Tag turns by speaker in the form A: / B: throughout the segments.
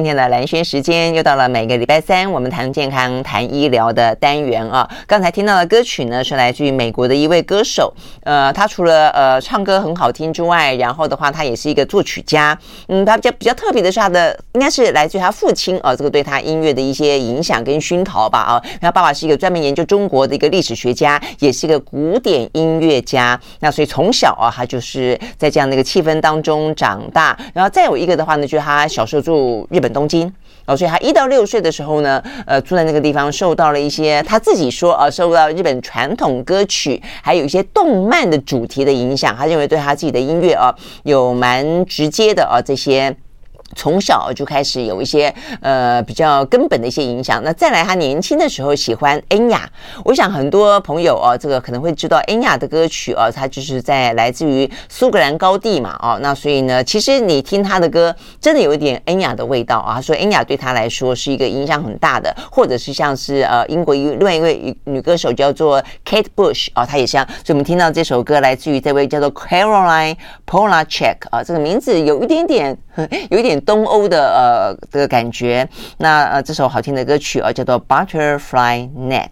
A: 今天的蓝轩时间又到了每个礼拜三，我们谈健康、谈医疗的单元啊。刚才听到的歌曲呢，是来自于美国的一位歌手。呃，他除了呃唱歌很好听之外，然后的话，他也是一个作曲家。嗯，他比较比较特别的是，他的应该是来自于他父亲啊，这个对他音乐的一些影响跟熏陶吧啊。他爸爸是一个专门研究中国的一个历史学家，也是一个古典音乐家。那所以从小啊，他就是在这样的一个气氛当中长大。然后再有一个的话呢，就是他小时候住日本。东京哦，所以他一到六岁的时候呢，呃，住在那个地方，受到了一些他自己说呃，受到日本传统歌曲，还有一些动漫的主题的影响，他认为对他自己的音乐啊，有蛮直接的啊这些。从小就开始有一些呃比较根本的一些影响。那再来，他年轻的时候喜欢恩雅。我想很多朋友哦，这个可能会知道恩雅的歌曲哦，他就是在来自于苏格兰高地嘛哦。那所以呢，其实你听他的歌，真的有一点恩雅的味道啊。他说恩雅对他来说是一个影响很大的，或者是像是呃英国一另外一位女歌手叫做 Kate Bush 啊，她也像。所以我们听到这首歌来自于这位叫做 Caroline Polachek 啊，这个名字有一点点 有一点。东欧的呃的感觉，那呃这首好听的歌曲啊叫做 Butterfly Net。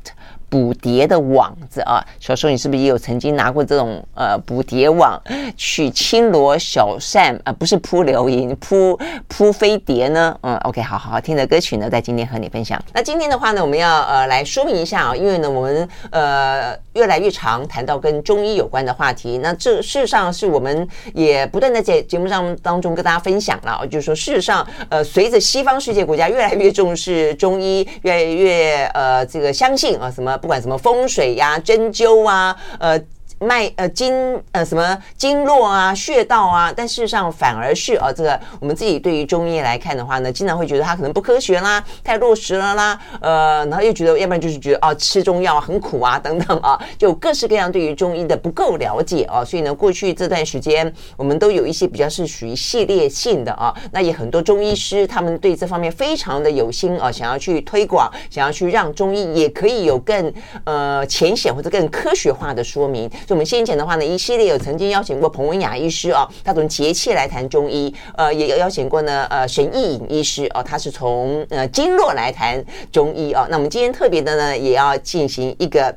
A: 捕蝶的网子啊，小时候你是不是也有曾经拿过这种呃捕蝶网去轻罗小扇啊、呃？不是扑流萤，扑扑飞碟呢？嗯，OK，好好好听的歌曲呢，在今天和你分享。那今天的话呢，我们要呃来说明一下啊，因为呢，我们呃越来越常谈到跟中医有关的话题。那这事实上是我们也不断的在节目上当中跟大家分享了，就是说事实上呃随着西方世界国家越来越重视中医，越来越呃这个相信啊什么。不管什么风水呀、针灸啊，呃。脉呃经呃什么经络啊穴道啊，但事实上反而是啊这个我们自己对于中医来看的话呢，经常会觉得它可能不科学啦，太落实了啦，呃，然后又觉得要不然就是觉得啊吃中药很苦啊等等啊，就各式各样对于中医的不够了解啊，所以呢过去这段时间我们都有一些比较是属于系列性的啊，那也很多中医师他们对这方面非常的有心啊，想要去推广，想要去让中医也可以有更呃浅显或者更科学化的说明。就我们先前的话呢，一系列有曾经邀请过彭文雅医师哦，他从节气来谈中医，呃，也有邀请过呢，呃，沈义颖医师哦，他是从呃经络来谈中医哦。那我们今天特别的呢，也要进行一个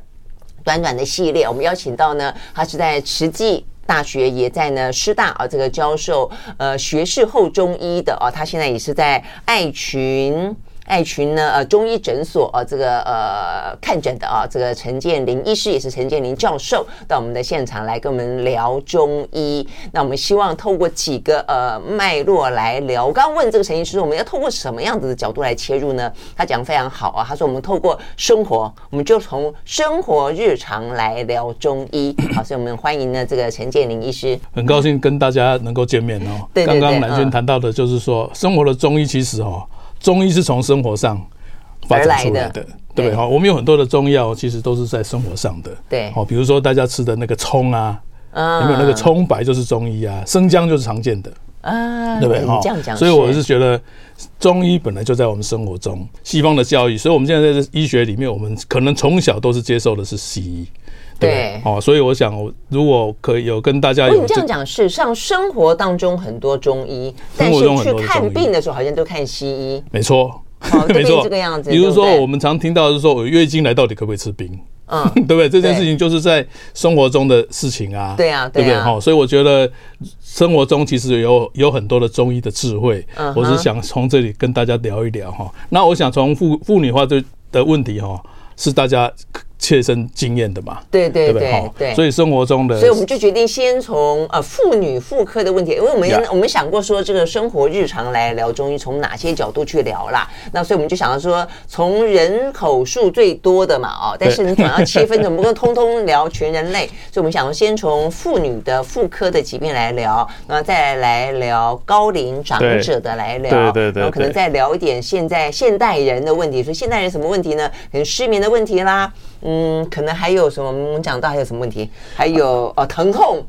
A: 短短的系列，我们邀请到呢，他是在慈济大学，也在呢师大啊这个教授呃学士后中医的啊，他现在也是在爱群。爱群呢，呃，中医诊所啊，这个呃看诊的啊，这个陈建林医师也是陈建林教授到我们的现场来跟我们聊中医。那我们希望透过几个呃脉络来聊。我刚刚问这个陈医师，我们要透过什么样子的角度来切入呢？他讲得非常好啊，他说我们透过生活，我们就从生活日常来聊中医。好，所以我们欢迎呢这个陈建林医师。很高兴跟大家能够见面哦。对对对，刚刚兰萱谈到的就是说，生活的中医其实哦。中医是从生活上发展出来的，对不对？哈，我们有很多的中药，其实都是在生活上的。对，哦，比如说大家吃的那个葱啊，有没有那个葱白就是中医啊？生姜就是常见的啊，对不对？哈，这样讲，所以我是觉得中医本来就在我们生活中。西方的教育，所以我们现在在医学里面，我们可能从小都是接受的是西医。对，哦，所以我想，如果可以有跟大家有，你这样讲是，上生活当中很多中医，但是去看病的时候好像都看西医。没错，没错，这个样子。比如说，我们常听到的是说，我月经来到底可不可以吃冰？嗯，对不对？这件事情就是在生活中的事情啊。对啊，对不对？哈，所以我觉得生活中其实有有很多的中医的智慧。嗯，我是想从这里跟大家聊一聊哈。那我想从妇妇女化的的问题哈，是大家。切身经验的嘛，对对对对，对，所以生活中的，所以我们就决定先从呃妇女妇科的问题，因为我们.我们想过说这个生活日常来聊中医，从哪些角度去聊啦？那所以我们就想到说，从人口数最多的嘛，哦，但是你总要切分，怎么不能通通聊全人类？所以我们想要，先从妇女的妇科的疾病来聊，然后再来聊高龄长者的来聊，对对对，然后可能再聊一点现在现代人的问题。所以现代人什么问题呢？可能失眠的问题啦。嗯，可能还有什么？我们讲到还有什么问题？还有呃，疼痛。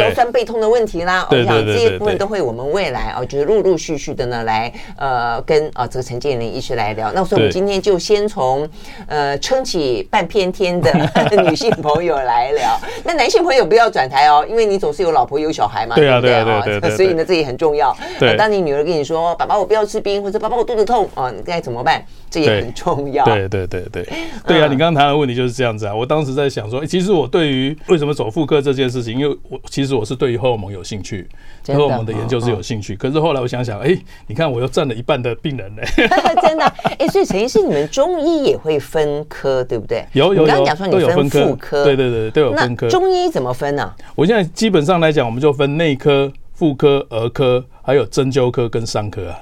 A: 腰酸背痛的问题啦。我想这些部分都会我们未来哦，就是陆陆续续的呢来呃跟啊这个陈建林医师来聊。那所以我们今天就先从呃撑起半片天的 女性朋友来聊。那男性朋友不要转台哦，因为你总是有老婆有小孩嘛，对啊对啊？所以呢，这也很重要。对，当你女儿跟你说：“爸爸，我不要吃冰，或者爸爸，我肚子痛啊，你该怎么办？”这也很重要。
B: 对对对对对啊！你刚刚谈的问题就是这样子啊。我当时在想说，其实我对于为什么走妇科这件事情，因为我其实我是对于荷尔蒙有兴趣，荷尔蒙的研究是有兴趣。可是后来我想想，哎，你看我又占了一半的病人呢。
A: 真的？哎，所以陈医师，你们中医也会分科，对不对？
B: 有有有，
A: 刚刚讲说你分妇科，
B: 对对对，都有分科。
A: 中医怎么分呢？
B: 我现在基本上来讲，我们就分内科、妇科、儿科，还有针灸科跟伤科啊。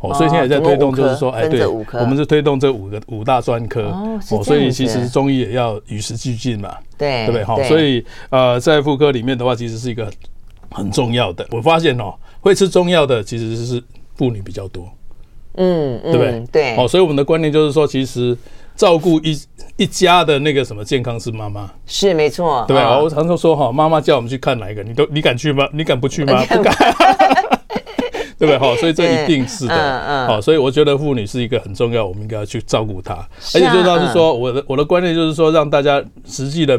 B: 哦，所以现在也在推动，就是说，哎，对，我们是推动这五个五大专科。哦，所以其实中医也要与时俱进嘛。对，对不对？好，所以呃，在妇科里面的话，其实是一个很重要的。我发现哦，会吃中药的其实是妇女比较多。嗯，对不对？对。哦，所以我们的观念就是说，其实照顾一一家的那个什么健康是妈妈。
A: 是没错。
B: 对，我常常说哈，妈妈叫我们去看哪一个，你都你敢去吗？你敢不去吗？不敢。对不对？好，所以这一定是的。嗯嗯。好，所以我觉得妇女是一个很重要，我们应该要去照顾她。而且最重要是说，我的我的观念就是说，让大家实际的、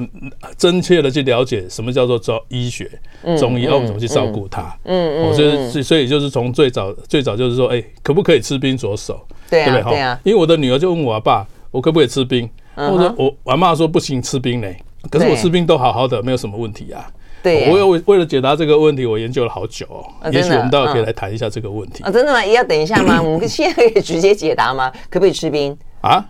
B: 真切的去了解什么叫做中医学、中医，要怎么去照顾她。嗯嗯。所以所以就是从最早最早就是说，哎，可不可以吃冰着手？对不对？对啊。因为我的女儿就问我爸，我可不可以吃冰？我说我我妈说不行，吃冰嘞。可是我吃冰都好好的，没有什么问题啊。对，我有为为了解答这个问题，我研究了好久哦。也许我们待会可以来谈一下这个问题
A: 啊？真的吗？也要等一下吗？我们现在可以直接解答吗？可不可以吃冰啊？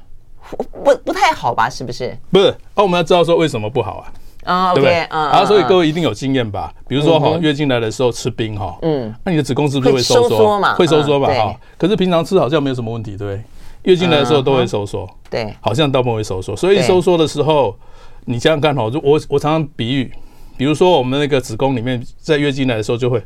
A: 不不太好吧？是不是？
B: 不是。那我们要知道说为什么不好啊？啊，对不对？啊，所以各位一定有经验吧？比如说哈，月经来的时候吃冰哈，嗯，那你的子宫是不是会收缩嘛？会收缩嘛？哈，可是平常吃好像没有什么问题，对不对？月经来的时候都会收缩，对，好像大部分会收缩。所以收缩的时候，你想想看哈，我我常常比喻。比如说，我们那个子宫里面，在月经来的时候就会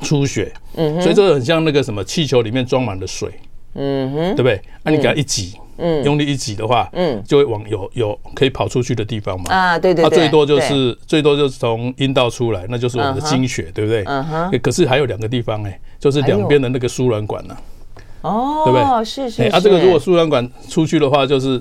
B: 出血，嗯哼，所以这个很像那个什么气球里面装满了水，嗯哼，对不对？那你给它一挤，嗯，用力一挤的话，嗯，就会往有有可以跑出去的地方嘛，啊，对对，它最多就是最多就是从阴道出来，那就是我们的经血，对不对？嗯哼，可是还有两个地方哎，就是两边的那个输卵管呢，哦，对不对？是是，啊，这个如果输卵管出去的话，就是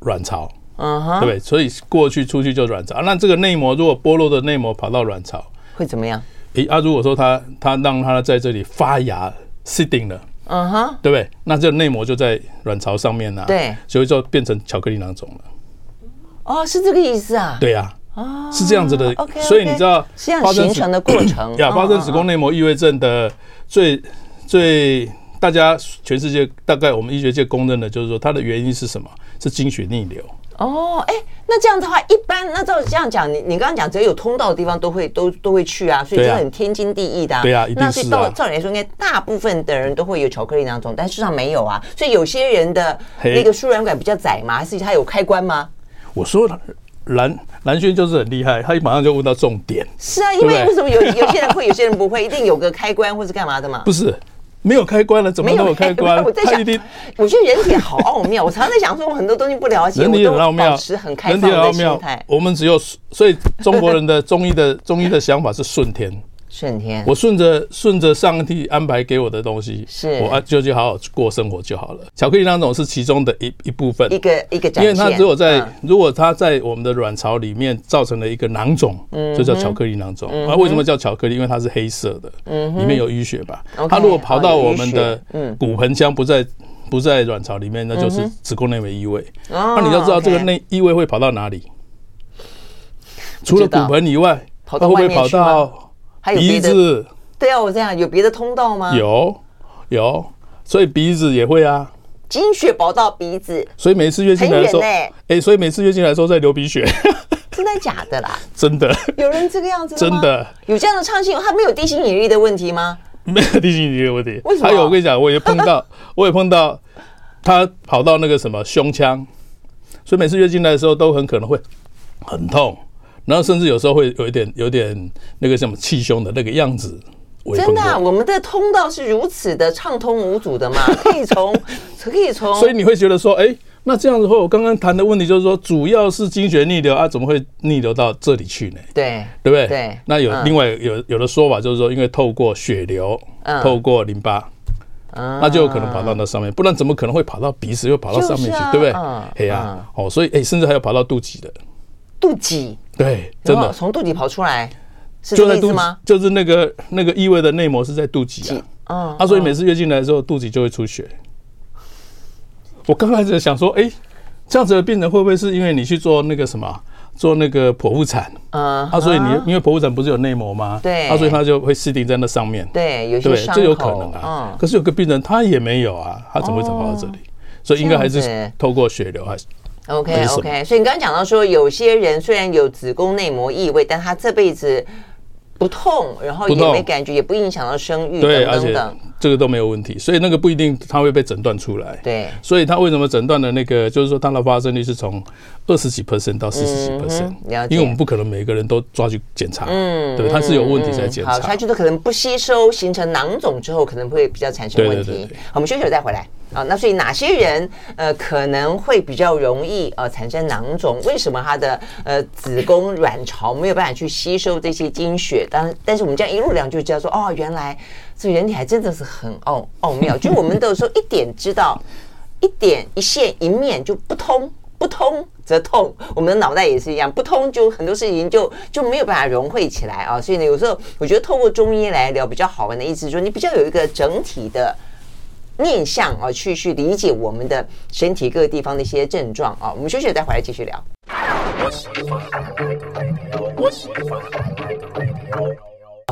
B: 卵巢。嗯哼，对不对？所以过去出去就卵巢，那这个内膜如果剥落的内膜跑到卵巢，
A: 会怎么样？
B: 诶，啊，如果说它它让它在这里发芽 sitting 了，嗯哼，对不对？那这个内膜就在卵巢上面呢，对，所以就变成巧克力囊肿了。
A: 哦，是这个意思啊？
B: 对呀，啊，是这样子的。OK，所以你知道
A: 发生形成的过程
B: 呀，发生子宫内膜异位症的最最大家全世界大概我们医学界公认的就是说它的原因是什么？是经血逆流。
A: 哦，哎，那这样的话，一般那照这样讲，你你刚刚讲，只要有通道的地方都会都都会去啊，所以这很天经地义的。
B: 对啊，
A: 那所以照照理来说，应该大部分的人都会有巧克力囊肿，但事实上没有啊。所以有些人的那个输卵管比较窄嘛，还是他有开关吗？
B: 我说了，蓝蓝轩就是很厉害，他一马上就问到重点。是
A: 啊，因为为什么有有些人会，有些人不会，一定有个开关或是干嘛的嘛？
B: 不是。没有开关了，怎么都有开关？
A: 我在想，我觉得人体好奥妙。我常常在想说，我很多东西不了解，人体很奥妙，保持很开放的心态。
B: 我们只有，所以中国人的中医的中医的想法是顺天。顺天，我顺着顺着上帝安排给我的东西，是我就去好好过生活就好了。巧克力囊肿是其中的一一部分，
A: 一个一个，
B: 因为它如果在如果它在我们的卵巢里面造成了一个囊肿，就叫巧克力囊肿。啊，为什么叫巧克力？因为它是黑色的，里面有淤血吧。它如果跑到我们的骨盆腔，不在不在卵巢里面，那就是子宫内膜异位。那你要知道这个内异位会跑到哪里？除了骨盆以外，它会不会跑到？
A: 还有鼻子，对啊，我这样有别的通道吗？
B: 有，有，所以鼻子也会啊。
A: 经血跑到鼻子，
B: 所以每次月经来的时候，哎，所以每次月经来的时候在流鼻血，
A: 真的假的啦？
B: 真的，
A: 有人这个样子，
B: 真的
A: 有这样的畅性，他没有地心引力的问题吗？
B: 没有地心引力的问题，为什么？还有我跟你讲，我也碰到，我也碰到，他跑到那个什么胸腔，所以每次月经来的时候都很可能会很痛。然后甚至有时候会有一点、有点那个什么气胸的那个样子。
A: 真的啊，我们的通道是如此的畅通无阻的嘛？可以从，可以从。
B: 所以你会觉得说，哎，那这样子的话，我刚刚谈的问题就是说，主要是经血逆流啊，怎么会逆流到这里去呢？
A: 对，
B: 对不对？
A: 对。
B: 那有另外有有的说法就是说，因为透过血流，透过淋巴，那就有可能跑到那上面，不然怎么可能会跑到鼻子又跑到上面去，对不对？哎呀，哦，所以哎，甚至还有跑到肚脐的。
A: 肚脐？对，
B: 真的
A: 从肚脐跑出来，是这个意思吗？
B: 就是那个那个异味的内膜是在肚脐啊。嗯。啊，所以每次月经来的时候，肚脐就会出血。我刚开始想说，哎，这样子的病人会不会是因为你去做那个什么，做那个剖腹产？嗯，啊，所以你因为剖腹产不是有内膜吗？对，啊，所以他就会设定在那上面。
A: 对，有些
B: 这有可能啊。嗯，可是有个病人他也没有啊，他怎么会跑到这里？所以应该还是透过血流还是
A: OK OK。所以你刚刚讲到说，有些人虽然有子宫内膜异位，但他这辈子不痛，然后也没感觉，也不影响到生育等等等。
B: 这个都没有问题，所以那个不一定他会被诊断出来。
A: 对，
B: 所以他为什么诊断的那个，就是说它的发生率是从二十几 percent 到四十几 percent，因为我们不可能每个人都抓去检查，嗯，对，他是有问题才检查。
A: 好，他就是可能不吸收形成囊肿之后，可能会比较产生问题。对对对对。好，我们休息了再回来。啊，那所以哪些人呃可能会比较容易呃产生囊肿？为什么他的呃子宫卵巢没有办法去吸收这些经血？但但是我们这样一路聊就知道说，哦，原来这人体还真的是很奥奥妙。就我们都说一点知道，一点一线一面就不通，不通则痛。我们的脑袋也是一样，不通就很多事情就就没有办法融汇起来啊。所以呢，有时候我觉得透过中医来聊比较好玩的意思，就是说你比较有一个整体的。面向啊，去去理解我们的身体各个地方的一些症状啊，我们休息了再回来继续聊。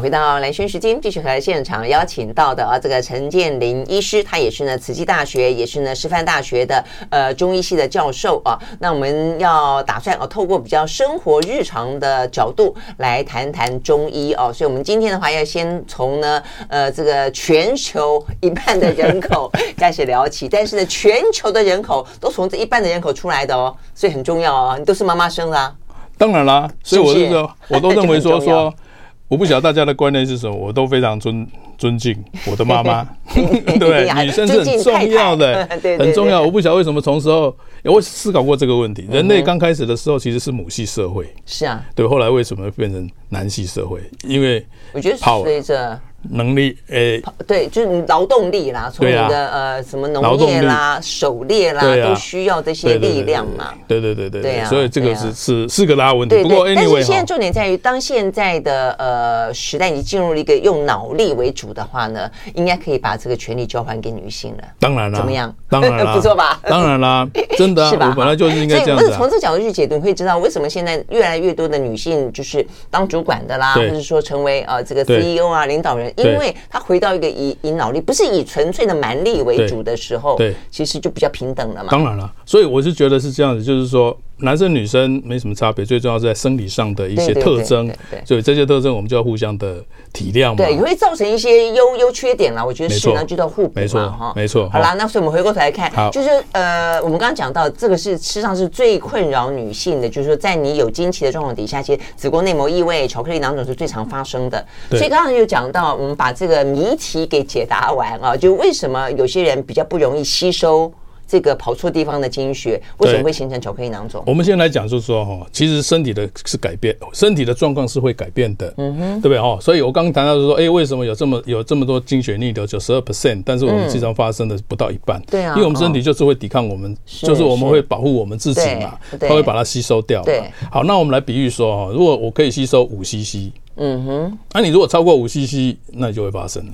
A: 回到蓝轩时间，继续和现场邀请到的啊，这个陈建林医师，他也是呢慈济大学，也是呢师范大学的呃中医系的教授啊。那我们要打算啊，透过比较生活日常的角度来谈谈中医哦。所以，我们今天的话要先从呢呃这个全球一半的人口开始聊起，但是呢，全球的人口都从这一半的人口出来的哦，所以很重要哦。你都是妈妈生的啊？
B: 当然啦，所以我这个我都认为说说。我不晓得大家的观念是什么，我都非常尊尊敬我的妈妈，对，女生是很重要的，很重要。我不晓得为什么从时候，我思考过这个问题。人类刚开始的时候其实是母系社会，是啊，对。后来为什么会变成男系社会？因为
A: 我觉得随着。
B: 能力诶，欸、
A: 对，就是劳动力啦，从你的、啊、呃什么农业啦、狩猎啦，啊、都需要这些力量嘛。
B: 对对对对对，所以这个是、啊、是是个大问题。对对对，不过 anyway，但是
A: 现在重点在于，当现在的呃时代已经进入了一个用脑力为主的话呢，应该可以把这个权利交还给女性了。
B: 当然了，
A: 怎么样？
B: 当然了，
A: 不错吧？
B: 当然啦，真的、啊、是吧？我本来就是应该这样子、啊。
A: 所以，从这个角度去解读，你会知道为什么现在越来越多的女性就是当主管的啦，或者说成为呃这个 CEO 啊领导人，因为他。回到一个以以脑力，不是以纯粹的蛮力为主的时候，对，其实就比较平等了嘛。
B: 当然了，所以我是觉得是这样子，就是说男生女生没什么差别，最重要是在生理上的一些特征，所以这些特征我们就要互相的体谅嘛。对，
A: 也会造成一些优优缺点啦。我觉得是呢，就叫互补嘛。
B: 没错哈，没错。
A: 好啦，那所以我们回过头来看，就是呃，我们刚刚讲到这个是实际上是最困扰女性的，就是说在你有经期的状况底下，其实子宫内膜异位、巧克力囊肿是最常发生的。所以刚刚就讲到，我们把这个。谜题给解答完啊，就为什么有些人比较不容易吸收这个跑错地方的经血，为什么会形成巧克力囊肿？
B: 我们先来讲，就是说哈，其实身体的是改变，身体的状况是会改变的，嗯哼，对不对哈？所以我刚刚谈到就是说，哎，为什么有这么有这么多经血逆流，九十二 percent，但是我们经常发生的不到一半，对啊，因为我们身体就是会抵抗我们，就是我们会保护我们自己嘛，它会把它吸收掉。对，好，那我们来比喻说哈，如果我可以吸收五 cc。嗯哼，那、啊、你如果超过五 CC，那就会发生了，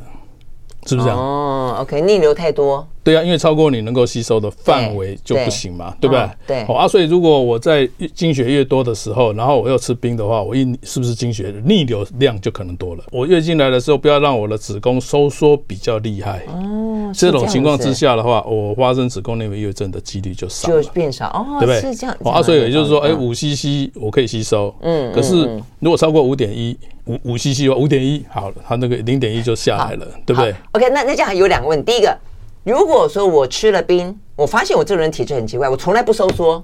B: 是不是这样？
A: 哦，OK，逆流太多。
B: 对啊，因为超过你能够吸收的范围就不行嘛，对，不对？哦、对。好啊，所以如果我在经血越多的时候，然后我又吃冰的话，我一是不是经血逆流量就可能多了？我月经来的时候，不要让我的子宫收缩比较厉害。哦，这，这种情况之下的话，我发生子宫内膜异位症的几率就少了，
A: 就变少哦，
B: 对不对？
A: 是这样。
B: 哦啊，所以也就是说，哎，五 CC 我可以吸收，嗯，可是如果超过五点一五五 CC 五点一，好了，它那个零点一就下来了，对不对
A: ？OK，那那这样有两个问题，第一个。如果说我吃了冰，我发现我这个人体质很奇怪，我从来不收缩，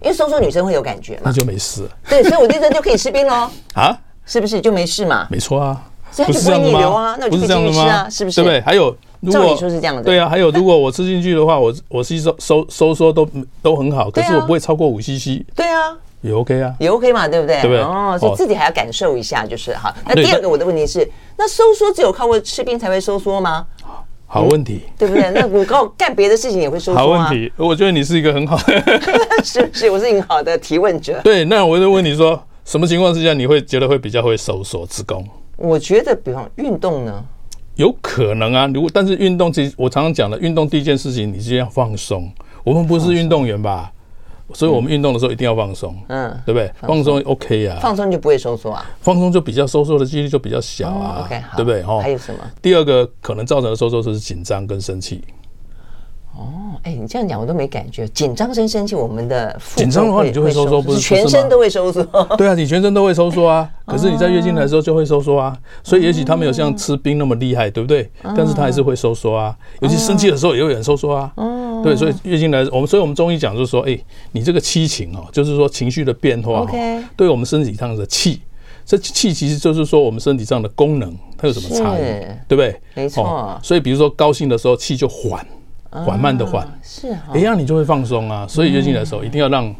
A: 因为收缩女生会有感觉嘛，
B: 那就没事。
A: 对，所以我这阵就可以吃冰喽。
B: 啊，
A: 是不是就没事嘛？
B: 没错啊，
A: 所以它就不会逆流啊，那我就可以继续吃啊，是不是？
B: 对不对？还有
A: 如果说是这样的，
B: 对啊，还有如果我吃进去的话，我我吸收收收缩都都很好，可是我不会超过五 CC。
A: 对啊，
B: 也 OK 啊，
A: 也 OK 嘛，对不对？
B: 对不对？
A: 哦，所以自己还要感受一下，就是哈。那第二个我的问题是，那收缩只有靠过吃冰才会收缩吗？
B: 好问题，
A: 对不对？那我告干别的事情也会收缩啊。
B: 好问题，我觉得你是一个很好的，
A: 是不是？我是很好的提问者。
B: 对，那我就问你说，什么情况之下你会觉得会比较会收缩子宫？
A: 我觉得，比方运动呢，
B: 有可能啊。如果但是运动，其实我常常讲的，运动第一件事情，你是要放松。我们不是运动员吧？所以我们运动的时候一定要放松，嗯，对不对？放松 OK 啊，
A: 放松就不会收缩啊，
B: 放松就比较收缩的几率就比较小啊，OK，对不对？
A: 哦，还有什么？
B: 第二个可能造成的收缩就是紧张跟生气。
A: 哦，哎，你这样讲我都没感觉，紧张跟生气，我们的
B: 紧张的话你就会收缩，不是
A: 全身都会收缩？
B: 对啊，你全身都会收缩啊，可是你在月经来的时候就会收缩啊，所以也许他没有像吃冰那么厉害，对不对？但是他还是会收缩啊，尤其生气的时候也会很收缩啊。对，所以月经来，我们所以我们中医讲就是说，哎，你这个七情哦，就是说情绪的变化对我们身体上的气，这气其实就是说我们身体上的功能，它有什么差异，对不对？
A: 没错。
B: 所以比如说高兴的时候，气就缓，缓慢的缓，
A: 是，
B: 哎，这样你就会放松啊。所以月经来的时候，一定要让，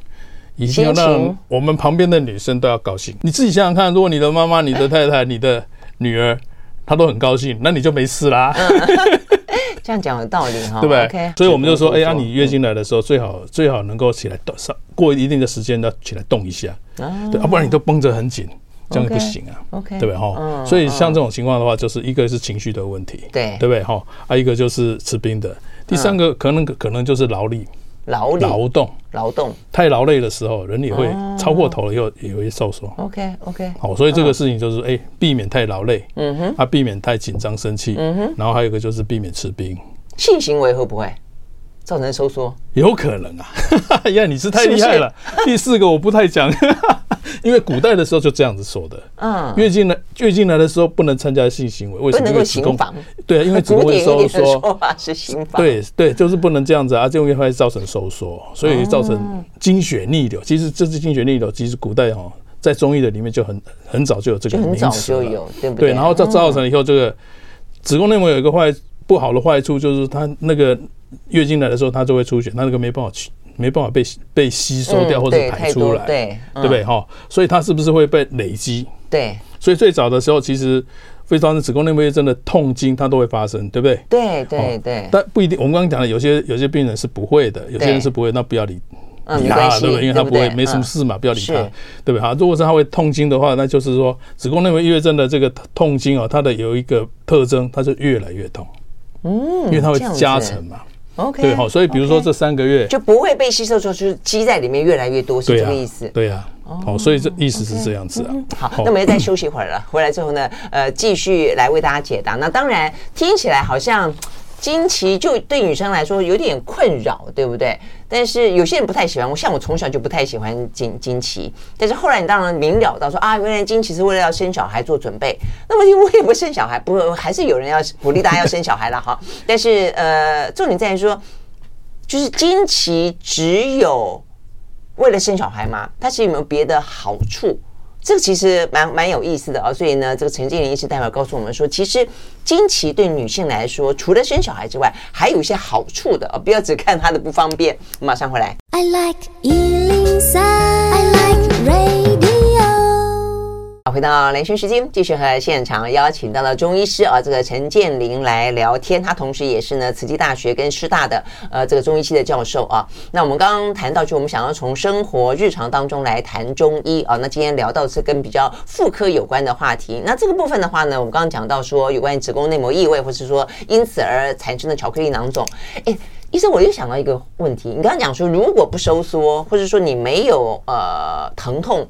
B: 一定要让我们旁边的女生都要高兴。你自己想想看，如果你的妈妈、你的太太、你的女儿，她都很高兴，那你就没事啦。
A: 这样讲有道理哈，
B: 对不对？所以我们就说，哎呀，你月经来的时候最好最好能够起来动，上过一定的时间要起来动一下，对，要不然你都绷着很紧，这样不行啊，OK，对不对哈？所以像这种情况的话，就是一个是情绪的问题，对，对不对哈？还有一个就是吃冰的，第三个可能可能就是劳力。
A: 劳力
B: 劳动
A: 劳动
B: 太劳累的时候，人也会超过头了，又也会受伤。
A: OK OK，
B: 好，所以这个事情就是哎，避免太劳累，嗯哼，啊，避免太紧张生气，嗯哼，然后还有一个就是避免吃冰。
A: 性行为会不会造成收缩？
B: 有可能啊，呀，你是太厉害了。第四个我不太讲。因为古代的时候就这样子说的，嗯，月经来月经来的时候不能参加性行为，为什么？因为子宫，对，因为子宫 会收缩。
A: 说法是
B: 对对，就是不能这样子啊，这样会造成收缩，所以造成经血逆流。其实这是经血逆流，其实古代哈，在中医的里面就很很早就有这个名
A: 词对不对？
B: 对，然后造造成以后，这个子宫内膜有一个坏不好的坏处，就是它那个月经来的时候，它就会出血，它那个没办法去。没办法被被吸收掉或者排出来，对对不对哈？所以它是不是会被累积？
A: 对，
B: 所以最早的时候，其实非常子宫内膜炎症的痛经，它都会发生，对不对？
A: 对对对。
B: 但不一定，我们刚刚讲的有些有些病人是不会的，有些人是不会，那不要理理他了，对不对？因为他不会，没什么事嘛，不要理他，对不对？哈，如果是他会痛经的话，那就是说子宫内膜异位症的这个痛经啊，它的有一个特征，它就越来越痛，嗯，因为它会加成嘛。
A: OK，
B: 对，好，所以比如说这三个月
A: 就不会被吸收就是积在里面越来越多，是这个意思。
B: 对呀，好，所以这意思是这样子啊。
A: 好，那我们再休息一会儿了，回来之后呢，呃，继续来为大家解答。那当然听起来好像。经期就对女生来说有点困扰，对不对？但是有些人不太喜欢，我像我从小就不太喜欢经经期。但是后来你当然明了到说啊，原来经期是为了要生小孩做准备。那么因为我也不生小孩，不还是有人要鼓励大家要生小孩了哈。但是呃，重点在于说，就是经期只有为了生小孩吗？它是有没有别的好处？这个其实蛮蛮有意思的啊，所以呢，这个陈建林医师待会告诉我们说，其实经期对女性来说，除了生小孩之外，还有一些好处的啊，不要只看它的不方便。马上回来。I like 103, I like radio. 回到连线时间，继续和现场邀请到了中医师啊，这个陈建林来聊天。他同时也是呢，慈济大学跟师大的呃这个中医系的教授啊。那我们刚刚谈到，就我们想要从生活日常当中来谈中医啊。那今天聊到是跟比较妇科有关的话题。那这个部分的话呢，我们刚刚讲到说有关于子宫内膜异位，或是说因此而产生的巧克力囊肿。哎，医生，我又想到一个问题，你刚刚讲说如果不收缩，或者说你没有呃疼痛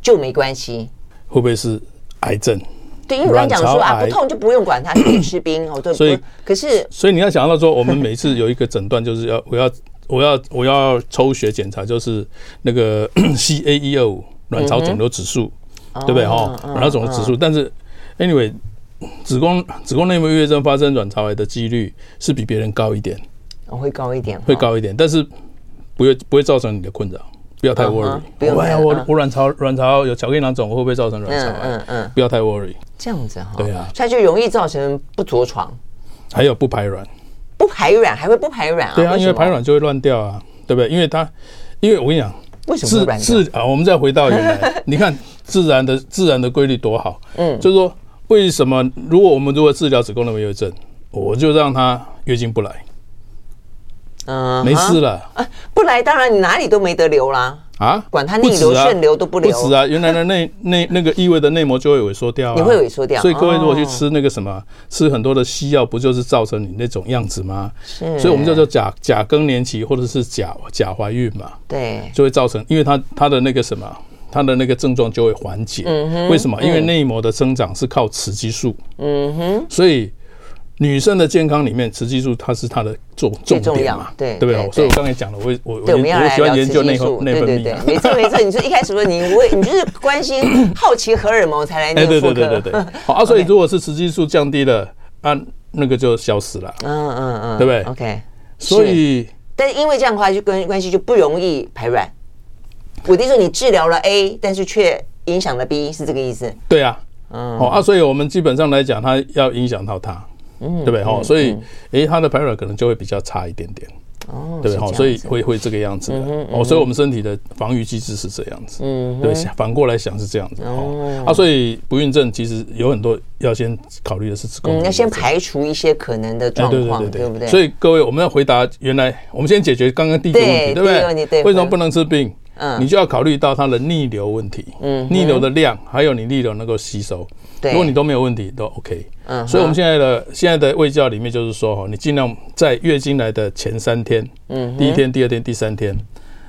A: 就没关系。
B: 会不会是癌症？
A: 对，因为我刚讲说啊，不痛就不用管它，可以吃冰哦。对，所以可是，
B: 所以你要想到说，我们每次有一个诊断，就是要我要我要我要抽血检查，就是那个 CA 一二五卵巢肿瘤指数，对不对哈？卵巢肿瘤指数，但是 anyway，子宫子宫内膜异位症发生卵巢癌的几率是比别人高一点，
A: 会高一点，
B: 会高一点，但是不会不会造成你的困扰。不要太 worry，不要我我卵巢卵巢有巧克力囊肿，会不会造成卵巢癌？嗯嗯嗯，不要太 worry，
A: 这样子哈。
B: 对啊，
A: 它就容易造成不着床。
B: 还有不排卵，
A: 不排卵还会不排卵啊？
B: 对啊，因为排卵就会乱掉啊，对不对？因为它，因为我跟你讲，
A: 为什么
B: 自自啊？我们再回到原来，你看自然的自然的规律多好，嗯，就是说为什么如果我们如果治疗子宫内膜异症，我就让他月经不来，嗯，没事了，啊，
A: 不来当然你哪里都没得流啦。啊，管它逆流顺流都不流，
B: 不止啊！原来的内内那个异味的内膜就会萎缩掉，
A: 你会萎缩掉。
B: 所以各位如果去吃那个什么，吃很多的西药，不就是造成你那种样子吗？是，所以我们叫做假假更年期或者是假假怀孕嘛。对，就会造成，因为它它的那个什么，它的那个症状就会缓解。嗯哼，为什么？因为内膜的生长是靠雌激素。嗯哼，所以。女生的健康里面，雌激素它是它的重重点嘛，对对不对？所以我刚才讲了，我我我我喜欢研究内内分泌，
A: 没错没错。你说一开始说你我你就是关心好奇荷尔蒙才来那个妇科，
B: 对对对对。好啊，所以如果是雌激素降低了，啊，那个就消失了，嗯嗯嗯，对不对
A: ？OK。
B: 所以，
A: 但是因为这样的话，就跟关系就不容易排卵。我听说你治疗了 A，但是却影响了 B，是这个意思？
B: 对啊，嗯，好啊，所以我们基本上来讲，它要影响到它。嗯，对不对哈？所以，诶，它的排卵可能就会比较差一点点，哦，对不对哈？所以会会这个样子的哦。所以我们身体的防御机制是这样子，嗯，对，反过来想是这样子哦。啊，所以不孕症其实有很多要先考虑的是子宫，
A: 嗯，要先排除一些可能的状况，对不对？
B: 所以各位，我们要回答原来，我们先解决刚刚第一个问题，对不对？为什么不能治病？嗯，你就要考虑到它的逆流问题，嗯，逆流的量，还有你逆流能够吸收。如果你都没有问题，都 OK。嗯，所以我们现在的现在的卫教里面就是说，哈，你尽量在月经来的前三天，嗯，第一天、第二天、第三天，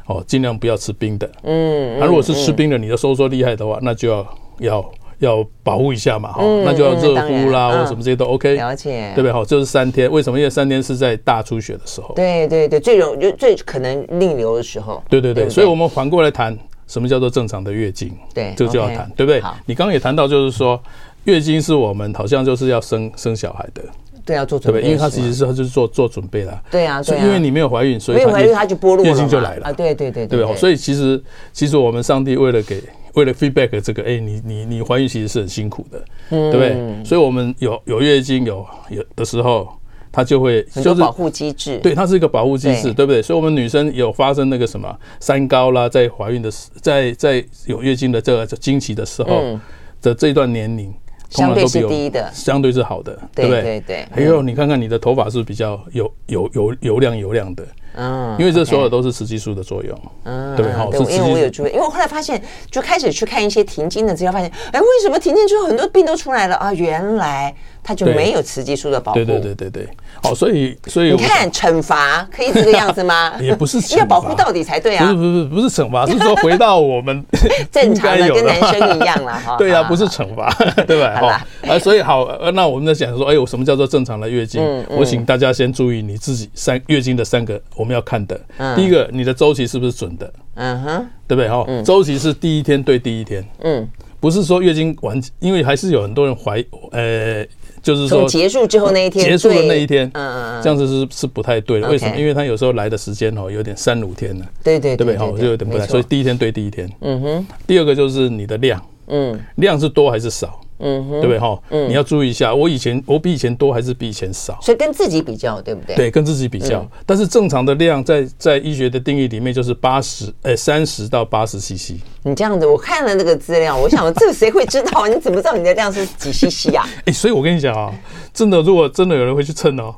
B: 哦，尽量不要吃冰的。嗯，那如果是吃冰的，你的收缩厉害的话，那就要要要保护一下嘛，哈，那就要热敷啦，或什么这些都 OK。了解，对不对？好，就是三天，为什么？因为三天是在大出血的时候。
A: 对对对，最容就最可能逆流的时候。
B: 对对对，所以我们反过来谈。什么叫做正常的月经？对，这个就要谈，对不对？你刚刚也谈到，就是说月经是我们好像就是要生生小孩的，
A: 对，啊做准备，
B: 因为它其实是它就是做做准备了。
A: 对啊，
B: 所以因为你没有怀孕，所以
A: 没有怀孕它就剥落了，
B: 月经就来了
A: 啊！对对对对，
B: 对，所以其实其实我们上帝为了给为了 feedback 这个，哎，你你你怀孕其实是很辛苦的，对不对？所以我们有有月经有有的时候。它就会就是
A: 保护机制，
B: 对，它是一个保护机制，对不对？所以，我们女生有发生那个什么三高啦，在怀孕的时，在在有月经的这个经期的时候的这段年龄，
A: 相对是低的，
B: 相对是好的，对不对？对对。还有，你看看你的头发是比较有有有油亮油亮的。嗯，因为这所有都是雌激素的作用，嗯，对，好，
A: 因为我有注意，因为我后来发现，就开始去看一些停经的资料，发现，哎，为什么停经之后很多病都出来了啊？原来它就没有雌激素的保护，
B: 对对对对对，好，所以所以
A: 你看惩罚可以这个样子吗？
B: 也不是，
A: 要保护到底才对啊，
B: 不是不是不是惩罚，是说回到我们
A: 正常的跟男生一样了 哈，
B: 对呀，不是惩罚，对吧？好，啊，所以好，那我们在讲说，哎，我什么叫做正常的月经？我请大家先注意你自己三月经的三个我们要看的。第一个，你的周期是不是准的？嗯哼，对不对？哈，周期是第一天对第一天。嗯，不是说月经完，因为还是有很多人怀，呃，就是说
A: 结束之后那一天，
B: 结束的那一天，嗯嗯，这样子是是不太对的。为什么？因为他有时候来的时间哦，有点三五天了。对对对，对不对？哈，就有点不太。所以第一天对第一天。嗯哼。第二个就是你的量，嗯，量是多还是少？嗯，对不对哈？嗯，你要注意一下，我以前我比以前多还是比以前少？
A: 所以跟自己比较，对不对？
B: 对，跟自己比较。但是正常的量在在医学的定义里面就是八十，哎，三十到八十 CC。
A: 你这样子，我看了那个资料，我想这个谁会知道？你怎么知道你的量是几 CC 啊？
B: 哎，所以我跟你讲啊，真的，如果真的有人会去称哦，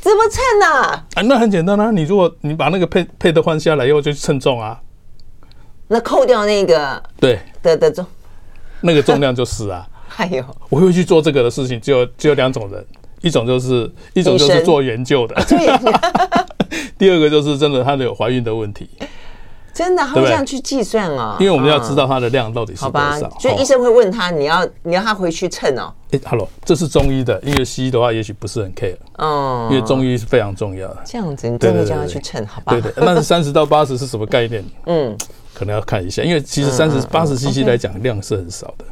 A: 怎么称呢？
B: 啊，那很简单啊，你如果你把那个配配的换下来以后就去称重啊，
A: 那扣掉那个对的的重，
B: 那个重量就是啊。还有，我会去做这个的事情，只有只有两种人，一种就是一种就是做研究的，第二个就是真的他的有怀孕的问题，
A: 真的他会这样去计算哦，
B: 因为我们要知道它的量到底是多少，
A: 所以医生会问他，你要你要他回去称哦。
B: 哎，Hello，这是中医的，因为西医的话也许不是很 care 哦，因为中医是非常重要的。
A: 这样子，你真的叫他去称，好吧？
B: 对对，那是三十到八十是什么概念？嗯，可能要看一下，因为其实三十八十 CC 来讲量是很少的。